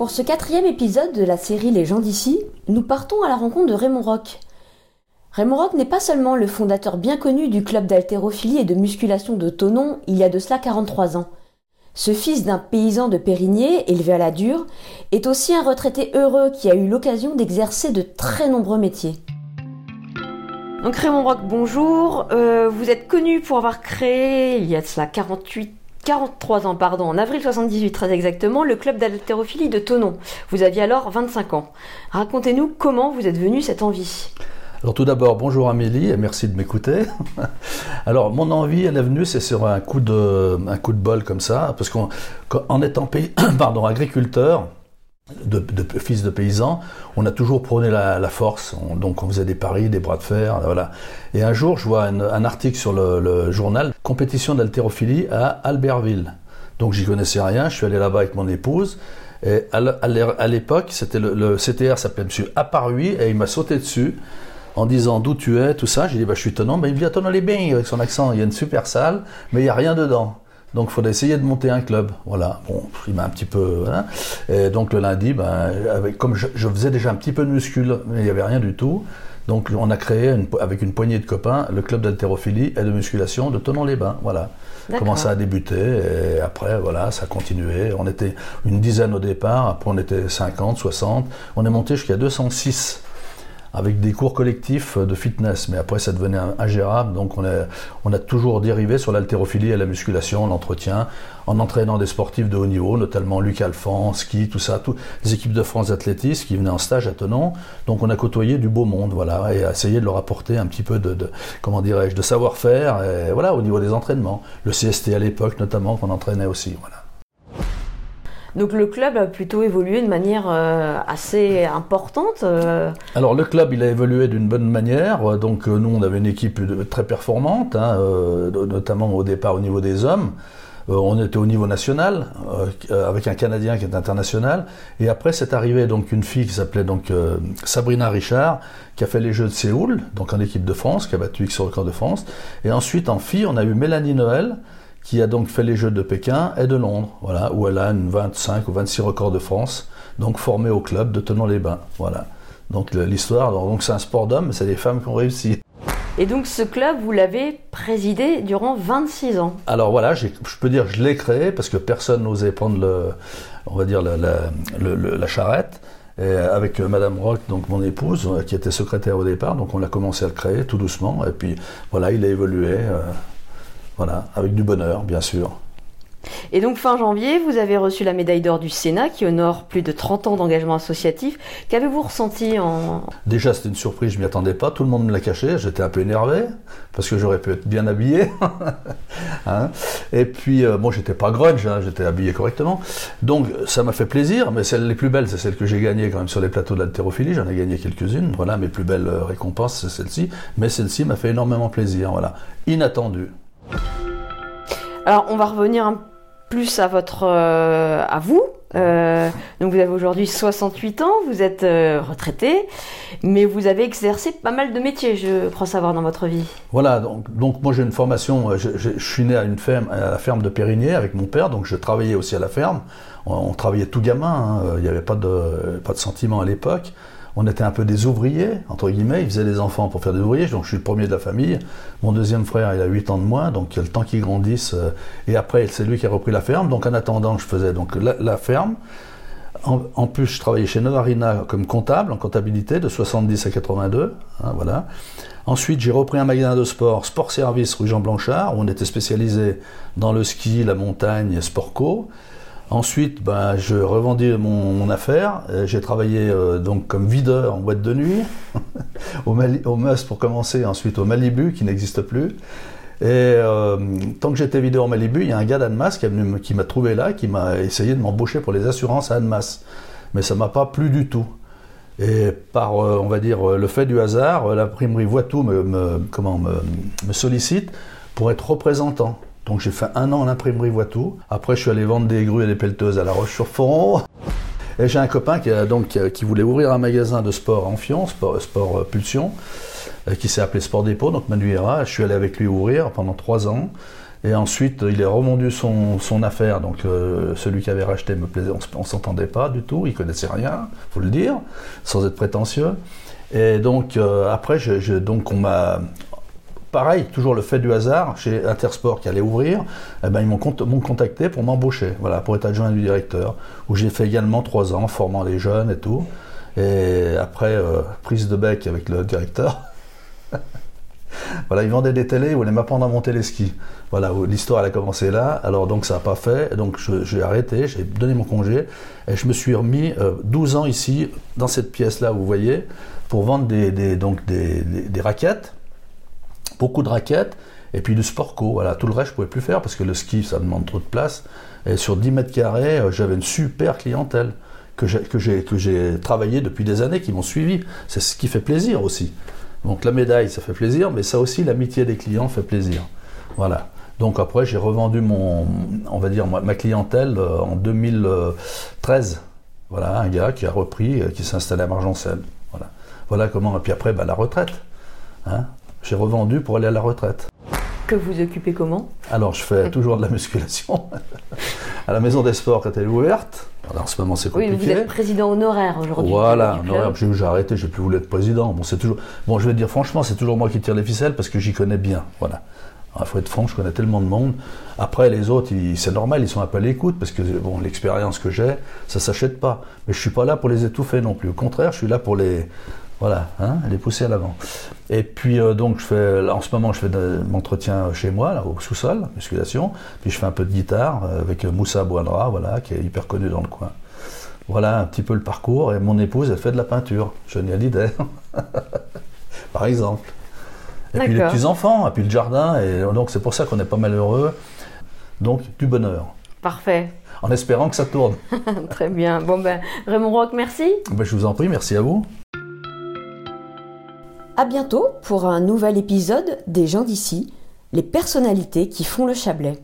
Pour ce quatrième épisode de la série Les gens d'ici, nous partons à la rencontre de Raymond Roch. Raymond Roch n'est pas seulement le fondateur bien connu du club d'haltérophilie et de musculation de Tonon il y a de cela 43 ans. Ce fils d'un paysan de Périgné, élevé à la dure, est aussi un retraité heureux qui a eu l'occasion d'exercer de très nombreux métiers. Donc Raymond Roch, bonjour. Euh, vous êtes connu pour avoir créé, il y a de cela 48 43 ans, pardon, en avril 78 très exactement, le club d'haltérophilie de Tonon. Vous aviez alors 25 ans. Racontez-nous comment vous êtes venu cette envie. Alors tout d'abord, bonjour Amélie et merci de m'écouter. Alors mon envie, elle est venue, c'est sur un coup de, un coup de bol comme ça, parce qu'en étant pays, pardon, agriculteur, de, fils de paysans, on a toujours prôné la, force. donc on faisait des paris, des bras de fer, voilà. Et un jour, je vois un, article sur le, journal compétition d'haltérophilie à Albertville. Donc j'y connaissais rien. Je suis allé là-bas avec mon épouse. Et à l'époque, c'était le, CTR s'appelait Monsieur Aparui et il m'a sauté dessus en disant d'où tu es, tout ça? J'ai dit, bah, je suis tenant. mais il me dit, à les bains avec son accent. Il y a une super salle, mais il n'y a rien dedans. Donc il faudrait essayer de monter un club. Voilà. Bon, il m'a un petit peu. Hein. Et donc le lundi, ben, avec, comme je, faisais déjà un petit peu de muscule, mais il n'y avait rien du tout. Donc on a créé avec une poignée de copains le club d'haltérophilie et de musculation de Tonon-les-Bains. Voilà. Comment ça a débuté et après voilà, ça a continué. On était une dizaine au départ, après on était 50, 60. On est monté jusqu'à 206 avec des cours collectifs de fitness. Mais après, ça devenait ingérable. Donc, on a, on a toujours dérivé sur l'haltérophilie et la musculation, l'entretien, en entraînant des sportifs de haut niveau, notamment Luc Alphand, ski, tout ça, toutes les équipes de France d'athlétisme qui venaient en stage à Tenon. Donc, on a côtoyé du beau monde, voilà, et essayé de leur apporter un petit peu de, de comment dirais-je, de savoir-faire, voilà, au niveau des entraînements. Le CST à l'époque, notamment, qu'on entraînait aussi, voilà. Donc le club a plutôt évolué de manière euh, assez importante. Euh. Alors le club, il a évolué d'une bonne manière. Donc euh, nous, on avait une équipe très performante, hein, notamment au départ au niveau des hommes. on était au niveau national avec un Canadien qui est international. Et après, c'est arrivé donc une fille qui s'appelait donc Sabrina Richard, qui a fait les Jeux de Séoul, donc en équipe de France, qui a battu X sur le corps de France. Et ensuite en fille, on a eu Mélanie Noël qui a donc fait les Jeux de Pékin et de Londres, voilà, où elle a une 25 ou 26 records de France, donc formée au club de Tenon-les-Bains, voilà. Donc l'histoire, donc c'est un sport d'hommes, mais c'est des femmes qui ont réussi. Et donc ce club, vous l'avez présidé durant 26 ans. Alors voilà, je peux dire que je l'ai créé parce que personne n'osait prendre le, on va dire la, la, charrette. Et avec Madame Rock, donc mon épouse, qui était secrétaire au départ, donc on a commencé à le créer tout doucement. Et puis voilà, il a évolué. Euh, voilà, avec du bonheur, bien sûr. Et donc fin janvier, vous avez reçu la médaille d'or du Sénat qui honore plus de 30 ans d'engagement associatif. Qu'avez-vous ressenti en... Déjà c'était une surprise, je m'y attendais pas, tout le monde me l'a caché, j'étais un peu énervé parce que j'aurais pu être bien habillé. hein Et puis euh, bon, j'étais pas grunge, hein, j'étais habillé correctement. Donc ça m'a fait plaisir, mais celles les plus belles, c'est celles que j'ai gagnées quand même sur les plateaux de l'haltérophilie, j'en ai gagné quelques-unes. Voilà, mes plus belles euh, récompenses, c'est celle-ci, mais celle-ci m'a fait énormément plaisir, voilà. Inattendu. Alors, on va revenir un plus à votre, euh, vous. Euh, donc, vous avez aujourd'hui 68 ans, vous êtes euh, retraité, mais vous avez exercé pas mal de métiers, je crois savoir, dans votre vie. Voilà, donc, moi j'ai une formation, je, suis né à une ferme, à la ferme de Périgné avec mon père, donc je travaillais aussi à la ferme. On, travaillait tout gamin, hein. il n'y avait pas de sentiment à l'époque on était un peu des ouvriers, entre guillemets, ils faisaient des enfants pour faire des ouvriers, donc je suis le premier de la famille. Mon deuxième frère, il a 8 ans de moins, donc il y a le temps qu'il grandisse. Euh, et après, c'est lui qui a repris la ferme. Donc en attendant, je faisais donc la, ferme. En, plus, je travaillais chez Novarina comme comptable, en comptabilité, de 70 à 82. Hein, voilà. Ensuite, j'ai repris un magasin de sport, Sport Service, rue Jean Blanchard, où on était spécialisé dans le ski, la montagne, sport co. Ensuite, ben, je revendis mon, affaire. Euh, j'ai travaillé euh, donc comme videur en boîte de nuit, au, Mali, pour commencer, ensuite au Malibu qui n'existe plus. Et euh, tant que j'étais videur au Malibu, il y a un gars d'Annemasse qui, qui m'a trouvé là, qui m'a essayé de m'embaucher pour les assurances à Annemasse. Mais ça m'a pas plu du tout. Et par, on va dire, le fait du hasard, l'imprimerie Voitou me, comment, me sollicite pour être représentant. Donc j'ai fait un an en imprimerie Voitou. Après, je suis allé vendre des grues et des pelleteuses à La Roche-sur-Foron. Et j'ai un copain qui, a, donc, qui voulait ouvrir un magasin de sport en Fion, sport, euh, Pulsion, euh, qui s'est appelé Sport Dépôt, donc Manuera. Je suis allé avec lui ouvrir pendant trois ans. Et ensuite, il est revendu son, affaire. Donc, euh, celui qui avait racheté me plaisait. On, ne s'entendait pas du tout. Il connaissait rien, faut le dire, sans être prétentieux. Et donc, euh, après, donc on m'a. Pareil, toujours le fait du hasard, chez Intersport qui allait ouvrir, eh ben, ils m'ont contacté pour m'embaucher, voilà, pour être adjoint du directeur, où j'ai fait également trois ans, formant les jeunes et tout. Et après, euh, prise de bec avec le directeur. voilà, ils vendaient des télés, ils voulaient m'apprendre à monter les skis. Voilà, l'histoire a commencé là. Alors donc ça n'a pas fait. Donc j'ai arrêté, j'ai donné mon congé et je me suis remis 12 euh, ans ici dans cette pièce là, vous voyez, pour vendre donc des, raquettes, beaucoup de raquettes et puis du sport co. Voilà, tout le reste je pouvais plus faire parce que le ski ça demande trop de place. Et sur 10 mètres carrés, euh, j'avais une super clientèle que j'ai travaillé depuis des années, qui m'ont suivi. C'est ce qui fait plaisir aussi. Donc la médaille, ça fait plaisir, mais ça aussi, l'amitié des clients fait plaisir. Voilà. Donc après, j'ai revendu mon, on va dire, ma clientèle euh, en 2013. Voilà, un gars qui a repris, euh, qui s'est installé à Margencel. Voilà. Voilà comment. Et puis après, bah, la retraite. Hein. J'ai revendu pour aller à la retraite. Que vous occupez comment? Alors, je fais toujours de la musculation à la maison des sports quand elle est ouverte. en ce moment, c'est compliqué. Oui, vous êtes président honoraire aujourd'hui. Voilà, honoraire. J'ai arrêté, j'ai plus voulu être président. Bon, c'est toujours. Bon, je vais dire franchement, c'est toujours moi qui tire les ficelles parce que j'y connais bien. Voilà. Il faut être franc, je connais tellement de monde. Après, les autres, c'est normal, ils sont un peu à l'écoute parce que bon, l'expérience que j'ai, ça s'achète pas. Mais je suis pas là pour les étouffer non plus. Au contraire, je suis là pour les, voilà, hein, les pousser à l'avant. Et puis euh, donc, je fais, en ce moment, je fais de l'entretien chez moi, là, au sous-sol, musculation. Puis je fais un peu de guitare euh, avec Moussa Bouadra, voilà, qui est hyper connu dans le coin. Voilà un petit peu le parcours. Et mon épouse, elle fait de la peinture. Johnny Hallyday, par exemple. Et puis les petits-enfants, et puis le jardin, et donc c'est pour ça qu'on est pas malheureux. Donc du bonheur. Parfait. En espérant que ça tourne. Très bien. Bon ben, Raymond Rock, merci. Ben, je vous en prie, merci à vous. À bientôt pour un nouvel épisode des gens d'ici, les personnalités qui font le Chablais.